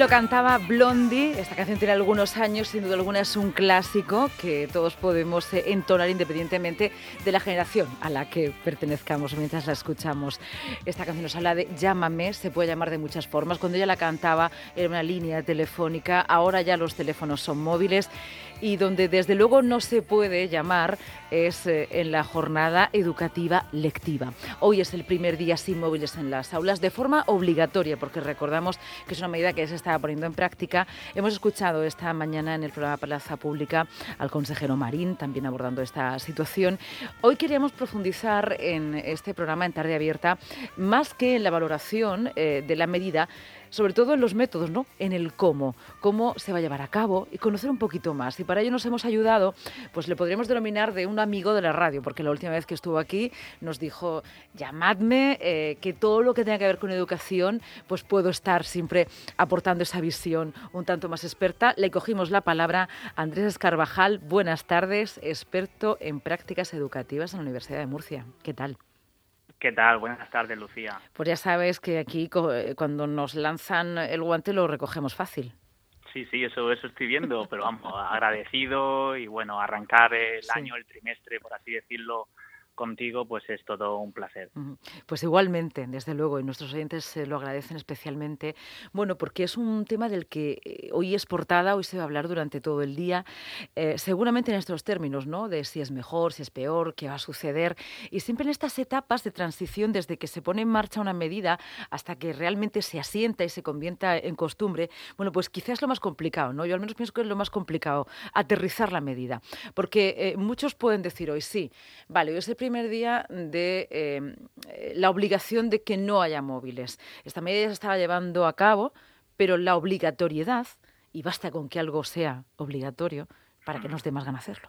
Lo cantaba Blondie. Esta canción tiene algunos años, sin duda alguna es un clásico que todos podemos eh, entonar independientemente de la generación a la que pertenezcamos mientras la escuchamos. Esta canción nos habla de Llámame, se puede llamar de muchas formas. Cuando ella la cantaba era una línea telefónica, ahora ya los teléfonos son móviles y donde desde luego no se puede llamar es eh, en la jornada educativa lectiva. Hoy es el primer día sin móviles en las aulas de forma obligatoria, porque recordamos que es una medida que se está poniendo en práctica. Hemos escuchado esta mañana en el programa Plaza Pública al consejero Marín, también abordando esta situación. Hoy queríamos profundizar en este programa en tarde abierta, más que en la valoración eh, de la medida, sobre todo en los métodos, ¿no? En el cómo, cómo se va a llevar a cabo y conocer un poquito más. Y para ello nos hemos ayudado, pues le podríamos denominar de un amigo de la radio, porque la última vez que estuvo aquí nos dijo, llamadme, eh, que todo lo que tenga que ver con educación, pues puedo estar siempre aportando esa visión un tanto más experta. Le cogimos la palabra a Andrés Escarvajal. Buenas tardes, experto en prácticas educativas en la Universidad de Murcia. ¿Qué tal? ¿Qué tal? Buenas tardes, Lucía. Pues ya sabes que aquí eh, cuando nos lanzan el guante lo recogemos fácil. Sí, sí, eso, eso estoy viendo, pero vamos, agradecido y bueno, arrancar el año, el trimestre, por así decirlo, contigo, pues es todo un placer. Pues igualmente, desde luego, y nuestros oyentes se lo agradecen especialmente, bueno, porque es un tema del que eh, hoy es portada, hoy se va a hablar durante todo el día, eh, seguramente en estos términos, ¿no? De si es mejor, si es peor, qué va a suceder, y siempre en estas etapas de transición, desde que se pone en marcha una medida hasta que realmente se asienta y se convierta en costumbre, bueno, pues quizás lo más complicado, ¿no? Yo al menos pienso que es lo más complicado, aterrizar la medida, porque eh, muchos pueden decir hoy, sí, vale, hoy es el primer primer día de em, la obligación de que no haya móviles. Esta medida se estaba llevando a cabo, pero la obligatoriedad, y basta con que algo sea obligatorio para que nos dé más hacerlo.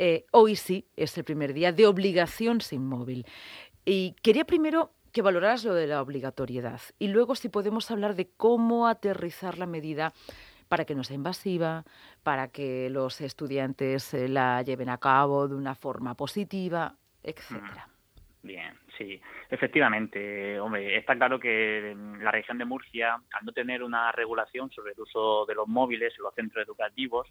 Eh, hoy sí es el primer día de obligación sin móvil. Y quería primero que valoraras lo de la obligatoriedad y luego si podemos hablar de cómo aterrizar la medida para que no sea invasiva, para que los estudiantes eh, la lleven a cabo de una forma positiva, etcétera. Bien, sí, efectivamente, hombre, está claro que la región de Murcia, al no tener una regulación sobre el uso de los móviles en los centros educativos,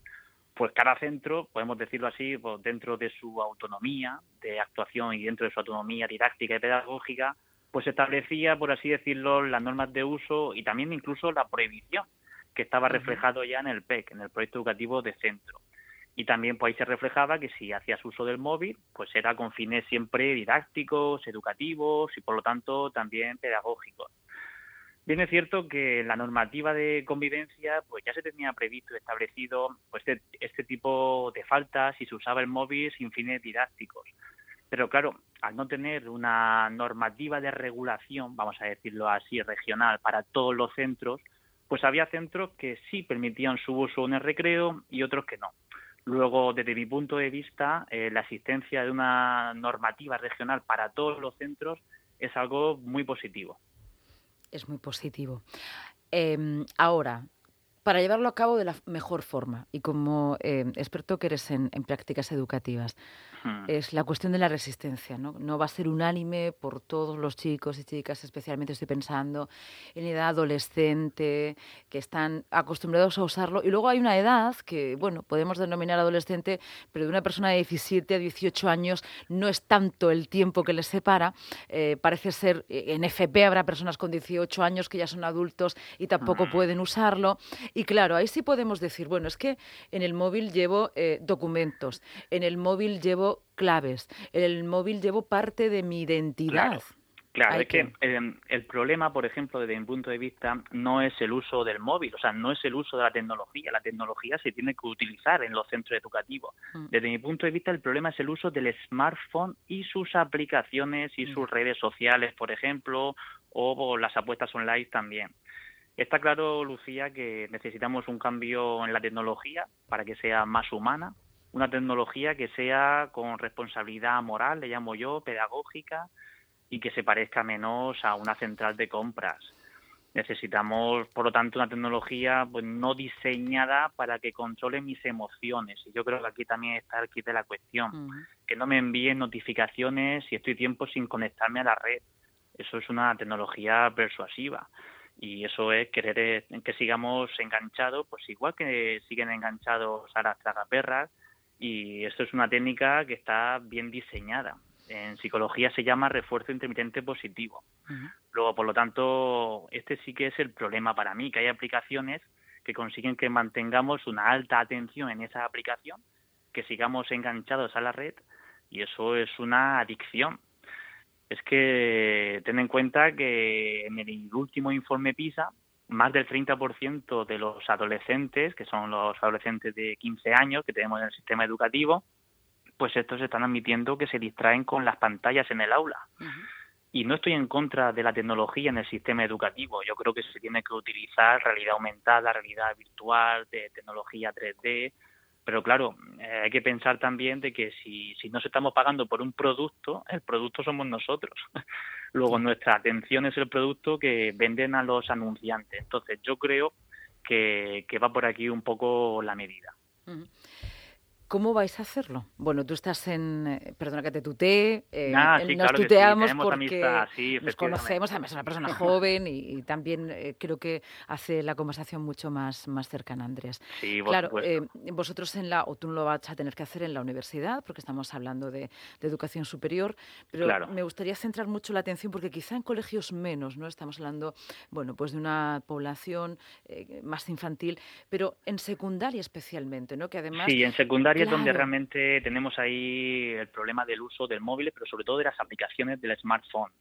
pues cada centro, podemos decirlo así, pues dentro de su autonomía de actuación y dentro de su autonomía didáctica y pedagógica, pues establecía, por así decirlo, las normas de uso y también incluso la prohibición que estaba reflejado ya en el PEC, en el proyecto educativo de centro. Y también pues ahí se reflejaba que si hacías uso del móvil, pues era con fines siempre didácticos, educativos y por lo tanto también pedagógicos. Bien es cierto que la normativa de convivencia pues ya se tenía previsto y establecido pues este, este tipo de faltas si se usaba el móvil sin fines didácticos. Pero claro, al no tener una normativa de regulación, vamos a decirlo así, regional para todos los centros, pues había centros que sí permitían su uso en el recreo y otros que no. Luego, desde mi punto de vista, eh, la existencia de una normativa regional para todos los centros es algo muy positivo. Es muy positivo. Em, ahora, para llevarlo a cabo de la mejor forma y como eh, experto que eres en prácticas educativas, Hmm. es la cuestión de la resistencia. ¿no? no va a ser unánime por todos los chicos y chicas, especialmente estoy pensando en edad adolescente, que están acostumbrados a usarlo. Y luego hay una edad que, bueno, podemos denominar adolescente, pero de una persona de 17 a 18 años no es tanto el tiempo que les separa. Eh, parece ser, eh, en FP habrá personas con 18 años que ya son adultos y tampoco hmm. pueden usarlo. Y claro, ahí sí podemos decir, bueno, es que en el móvil llevo eh, documentos, en el móvil llevo claves. En el móvil llevo parte de mi identidad. Claro. es que, em, el problema, por ejemplo, desde mi punto de vista, no es el uso del móvil, o sea, no es el uso de la tecnología. La tecnología se tiene que utilizar en los centros educativos. Mm. Desde mi punto de vista, el problema es el uso del smartphone y sus aplicaciones y mm. sus redes sociales, por ejemplo, o las apuestas online también. Está claro, Lucía, que necesitamos un cambio en la tecnología para que sea más humana, una tecnología que sea con responsabilidad moral, le llamo yo, pedagógica, y que se parezca menos a una central de compras. Necesitamos, por lo tanto, una tecnología pues, no diseñada para que controle mis emociones. Y yo creo que aquí también está el kit de la cuestión. Que no me envíen notificaciones si estoy tiempo sin conectarme a la red. Eso es una tecnología persuasiva. Y eso es querer que sigamos enganchados, pues igual que siguen enganchados a las tragaperras y esto es una técnica que está bien diseñada. En psicología se llama refuerzo intermitente positivo. Luego, por lo tanto, este sí que es el problema para mí, que hay aplicaciones que consiguen que mantengamos una alta atención en esa aplicación, que sigamos enganchados a la red y eso es una adicción. Es que ten en cuenta que en el último informe PISA, más del 30% de los adolescentes, que son los adolescentes de 15 años que tenemos en el sistema educativo, pues estos están admitiendo que se distraen con las pantallas en el aula. Y no estoy en contra de la tecnología en el sistema educativo. Yo creo que se tiene que utilizar realidad aumentada, realidad virtual, de tecnología 3D, pero claro, eh, hay que pensar también de que si, si nos estamos pagando por un producto, el producto somos nosotros. Luego nuestra atención es el producto que venden a los anunciantes. Entonces yo creo que, que va por aquí un poco la medida. ¿Cómo vais a hacerlo? Bueno, tú estás en, eh, perdona que te tutee, eh, ah, nos tuteamos porque nos conocemos, además es una persona joven y, también eh, creo que hace la conversación mucho más, más cercana, Andrés. Sí, claro, vosotros en la, o tú no lo vas a tener que hacer en la universidad, porque estamos hablando de, educación superior, pero me gustaría centrar mucho la atención porque quizá en colegios menos, ¿no? Estamos hablando, bueno, pues de una población más infantil, pero en secundaria especialmente, ¿no? Que además... Sí, en secundaria es donde realmente tenemos ahí el problema del uso del móvil, pero sobre todo de las aplicaciones del smartphone.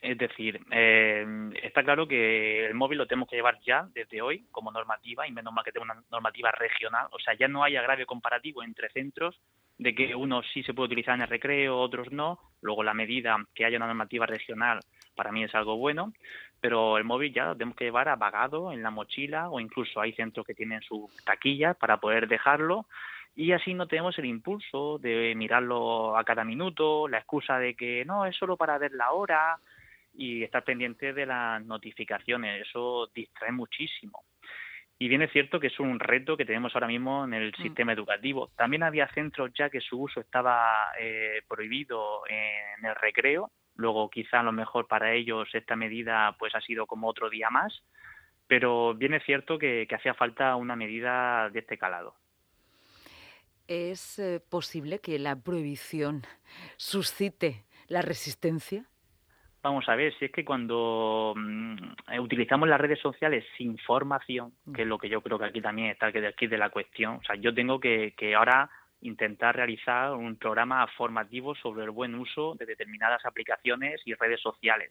Es decir, eh, está claro que el móvil lo tenemos que llevar ya desde hoy como normativa y menos mal que tenga una normativa regional. O sea, ya no hay agravio comparativo entre centros de que unos sí se puede utilizar en el recreo, otros no. Luego la medida que haya una normativa regional para mí es algo bueno, pero el móvil ya lo tenemos que llevar apagado en la mochila o incluso hay centros que tienen su taquilla para poder dejarlo y así no tenemos el impulso de mirarlo a cada minuto, la excusa de que no, es solo para ver la hora y estar pendiente de las notificaciones, eso distrae muchísimo. Y bien es cierto que es un reto que tenemos ahora mismo en el mm. sistema educativo. También había centros ya que su uso estaba eh, prohibido en el recreo. Luego quizá a lo mejor para ellos esta medida pues ha sido como otro día más. Pero bien es cierto que hacía falta una medida de este calado. ¿Es eh, posible que la prohibición suscite la resistencia? Vamos a ver, si es que cuando mm, eh, utilizamos las redes sociales sin formación, mm. que es lo que yo creo que aquí también está que aquí de la cuestión, o sea, yo tengo que, que ahora intentar realizar un programa formativo sobre el buen uso de determinadas aplicaciones y redes sociales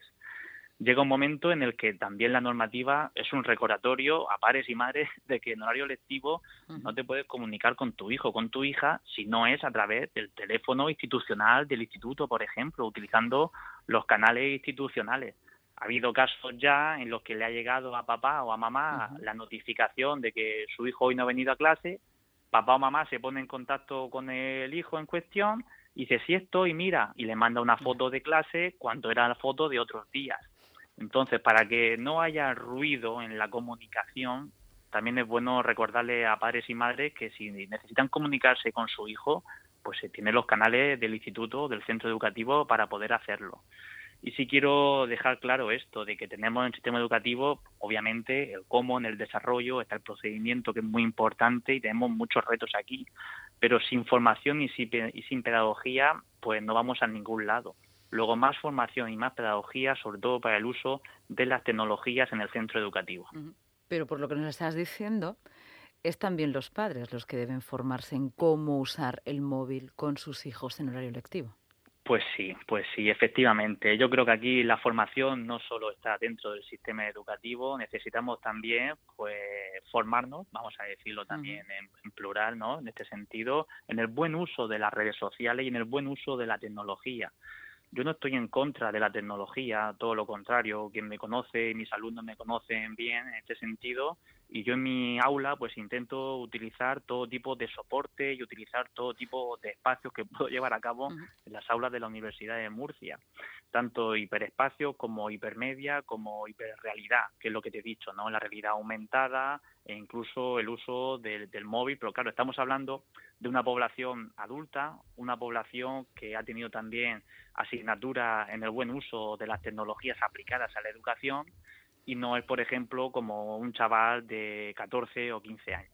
llega un momento en el que también la normativa es un recordatorio a padres y madres de que en horario lectivo no te puedes comunicar con tu hijo o con tu hija si no es a través del teléfono institucional del instituto, por ejemplo, utilizando los canales institucionales. Ha habido casos ya en los que le ha llegado a papá o a mamá la notificación de que su hijo hoy no ha venido a clase, papá o mamá se pone en contacto con el hijo en cuestión y dice, sí estoy, mira, y le manda una foto de clase cuando era la foto de otros días entonces, para que no haya ruido en la comunicación, también es bueno recordarle a padres y madres que si necesitan comunicarse con su hijo, pues se tiene los canales del instituto, del centro educativo para poder hacerlo. Y sí quiero dejar claro esto, de que tenemos en el sistema educativo, obviamente, el cómo en el desarrollo, está el procedimiento que es muy importante y tenemos muchos retos aquí, pero sin formación y sin pedagogía, pues no vamos a ningún lado. Luego, más formación y más pedagogía, sobre todo para el uso de las tecnologías en el centro educativo. Pero por lo que nos estás diciendo, es también los padres los que deben formarse en cómo usar el móvil con sus hijos en horario lectivo. Pues sí, pues sí, efectivamente. Yo creo que aquí la formación no solo está dentro del sistema educativo, necesitamos también pues formarnos, vamos a decirlo también en, plural, ¿no? En este sentido, en el buen uso de las redes sociales y en el buen uso de la tecnología. Yo no estoy en contra de la tecnología, todo lo contrario, quien me conoce, mis alumnos me conocen bien en este sentido y yo en mi aula pues intento utilizar todo tipo de soporte y utilizar todo tipo de espacios que puedo llevar a cabo en las aulas de la Universidad de Murcia, tanto hiperespacio como hipermedia como hiperrealidad, que es lo que te he dicho, ¿no? La realidad aumentada e incluso el uso del, del móvil, pero claro, estamos hablando de una población adulta, una población que ha tenido también asignatura en el buen uso de las tecnologías aplicadas a la educación y no es, por ejemplo, como un chaval de 14 o 15 años.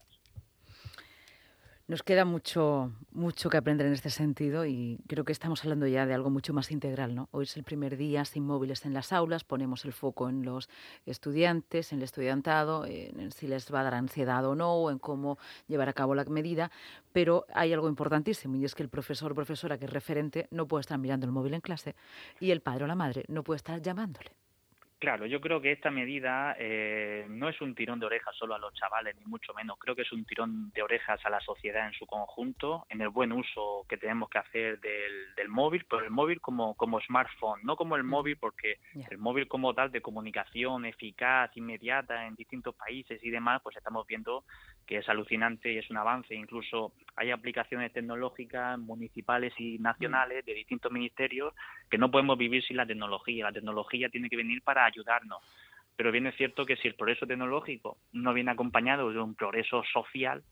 Nos queda mucho, mucho que aprender en este sentido y creo que estamos hablando ya de algo mucho más integral. ¿no? Hoy es el primer día sin móviles en las aulas, ponemos el foco en los estudiantes, en el estudiantado, en si les va a dar ansiedad o no, en cómo llevar a cabo la medida, pero hay algo importantísimo y es que el profesor o profesora que es referente no puede estar mirando el móvil en clase y el padre o la madre no puede estar llamándole. Claro, yo creo que esta medida eh, no es un tirón de orejas solo a los chavales, ni mucho menos. Creo que es un tirón de orejas a la sociedad en su conjunto, en el buen uso que tenemos que hacer del, del móvil, pero el móvil como, como smartphone, no como el móvil, porque el móvil como tal de comunicación eficaz, inmediata en distintos países y demás, pues estamos viendo que es alucinante y es un avance. Incluso hay aplicaciones tecnológicas municipales y nacionales de distintos ministerios que no podemos vivir sin la tecnología. La tecnología tiene que venir para ayudarnos. Pero bien es cierto que si el progreso tecnológico no viene acompañado de un progreso social,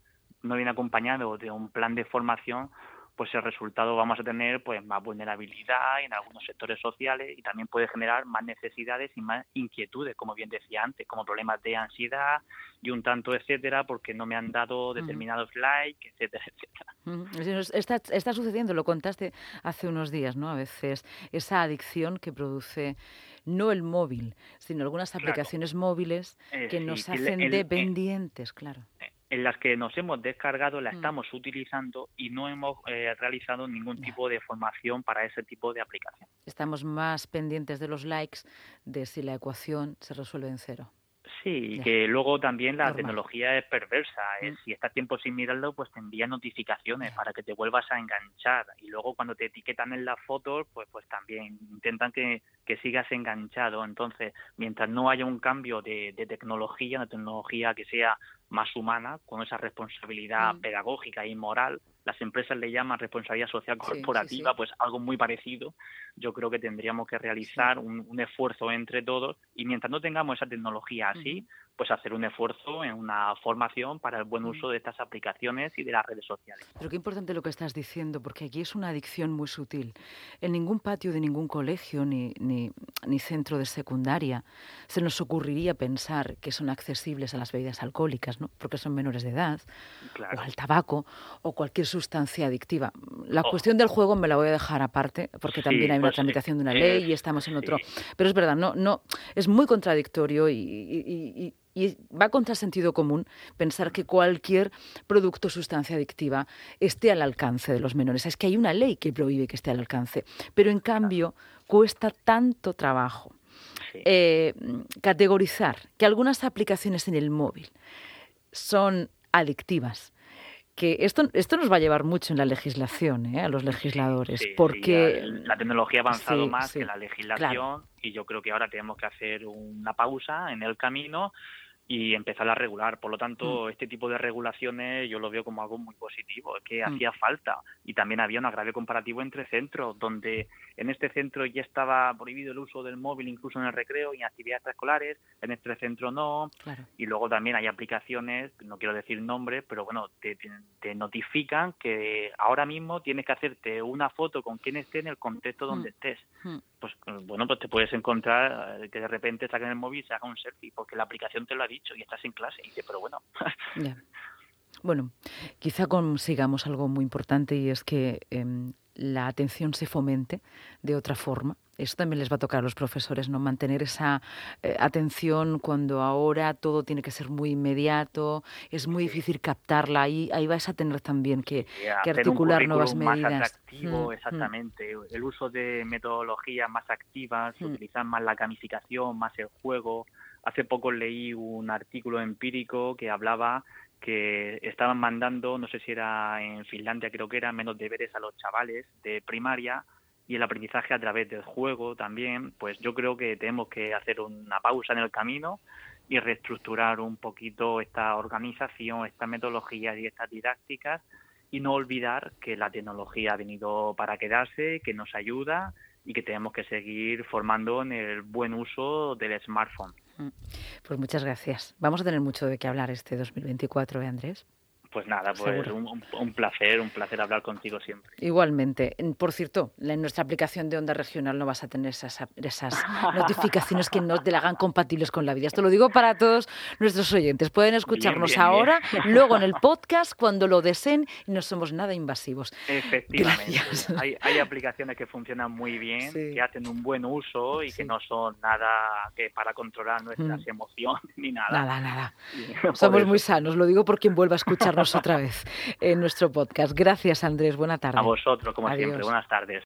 no viene acompañado de un plan de formación, pues el resultado vamos a tener pues más vulnerabilidad en algunos sectores sociales y también puede generar más necesidades y más inquietudes, como bien decía antes, como problemas de ansiedad y un tanto etcétera, porque no me han dado determinados likes, etcétera, etcétera. Está, está sucediendo, lo contaste hace unos días, ¿no? A veces esa adicción que produce no el móvil, sino algunas aplicaciones móviles eh, que nos hacen eh, dependientes, claro. Eh, en las que nos hemos descargado, la mm. estamos utilizando y no hemos realizado ningún tipo de formación para ese tipo de aplicación. Estamos más pendientes de los likes de si la ecuación se resuelve en cero. Sí, y que luego también la tecnología es perversa. Mm. Si estás tiempo sin mirarlo, pues te envía notificaciones para que te vuelvas a enganchar. Y luego cuando te etiquetan en las fotos, pues, pues también intentan que, que sigas enganchado. Entonces, mientras no haya un cambio de, de tecnología, una tecnología que sea más humana, con esa responsabilidad mm. pedagógica y moral, las empresas le llaman responsabilidad social corporativa, pues algo muy parecido. Yo creo que tendríamos que realizar un, un, esfuerzo entre todos. Y mientras no tengamos esa tecnología así, pues hacer un esfuerzo en una formación para el buen uso de estas aplicaciones y de las redes sociales. Pero qué importante lo que estás diciendo, porque aquí es una adicción muy sutil. En ningún patio de ningún colegio ni, ni, ni centro de secundaria se nos ocurriría pensar que son accesibles a las bebidas alcohólicas, ¿no? porque son menores de edad, o al tabaco, o cualquier sustancia adictiva. La oh. cuestión del juego me la voy a dejar aparte, porque también hay una pues, tramitación de una ley y estamos en otro. Pero es verdad, no, no, es muy contradictorio y, y y va contra sentido común pensar que cualquier producto o sustancia adictiva esté al alcance de los menores. Es que hay una ley que prohíbe que esté al alcance, pero en cambio cuesta tanto trabajo eh, categorizar que algunas aplicaciones en el móvil son adictivas que esto, esto nos va a llevar mucho en la legislación, ¿eh? a los legisladores, porque... la, tecnología ha avanzado más que la legislación y yo creo que ahora tenemos que hacer una pausa en el camino y empezar a regular. Por lo tanto, mm. este tipo de regulaciones yo lo veo como algo muy positivo, es que mm. hacía falta. Y también había un agravio comparativo entre centros, donde en este centro ya estaba prohibido el uso del móvil incluso en el recreo y en actividades escolares, en este centro no. Y luego también hay aplicaciones, no quiero decir nombres, pero bueno, te, te, notifican que ahora mismo tienes que hacerte una foto con quien esté en el contexto donde mm. estés. Pues bueno, pues te puedes encontrar eh, que de repente saquen el móvil y se haga un selfie, porque la aplicación te lo ha dicho y estás en clase. Y dice, pero bueno. Bueno, quizá consigamos algo muy importante y es que em, la atención se fomente de otra forma. Eso también les va a tocar a los profesores, ¿no? Mantener esa eh, atención cuando ahora todo tiene que ser muy inmediato, es muy difícil captarla. Ahí, ahí vais a tener también que, articular nuevas medidas. Más atractivo, mm, mm. exactamente. El uso de metodologías más activas, mm. utilizar más la gamificación, más el juego, Hace poco leí un artículo empírico que hablaba que estaban mandando, no sé si era en Finlandia, creo que era, menos deberes a los chavales de primaria y el aprendizaje a través del juego también, pues yo creo que tenemos que hacer una pausa en el camino y reestructurar un poquito esta organización, esta metodología y estas didácticas y no olvidar que la tecnología ha venido para quedarse, que nos ayuda y que tenemos que seguir formando en el buen uso del smartphone. Pues muchas gracias. Vamos a tener mucho de qué hablar este 2024, ¿eh, Andrés? Pues nada, pues un, placer, un placer hablar contigo siempre. Igualmente. Por cierto, en nuestra aplicación de Onda Regional no vas a tener esas, esas notificaciones que no te la hagan compatibles con la vida. Esto lo digo para todos nuestros oyentes. Pueden escucharnos ahora, luego en el podcast, cuando lo deseen, y no somos nada invasivos. Efectivamente. Hay, hay, aplicaciones que funcionan muy bien, que hacen un buen uso y que no son nada que para controlar nuestras mm. emociones ni nada. Nada, nada. Somos muy sanos, lo digo por quien vuelva a escucharnos otra vez en nuestro podcast. Gracias, Andrés. Buena tarde. A vosotros, como siempre. Buenas tardes.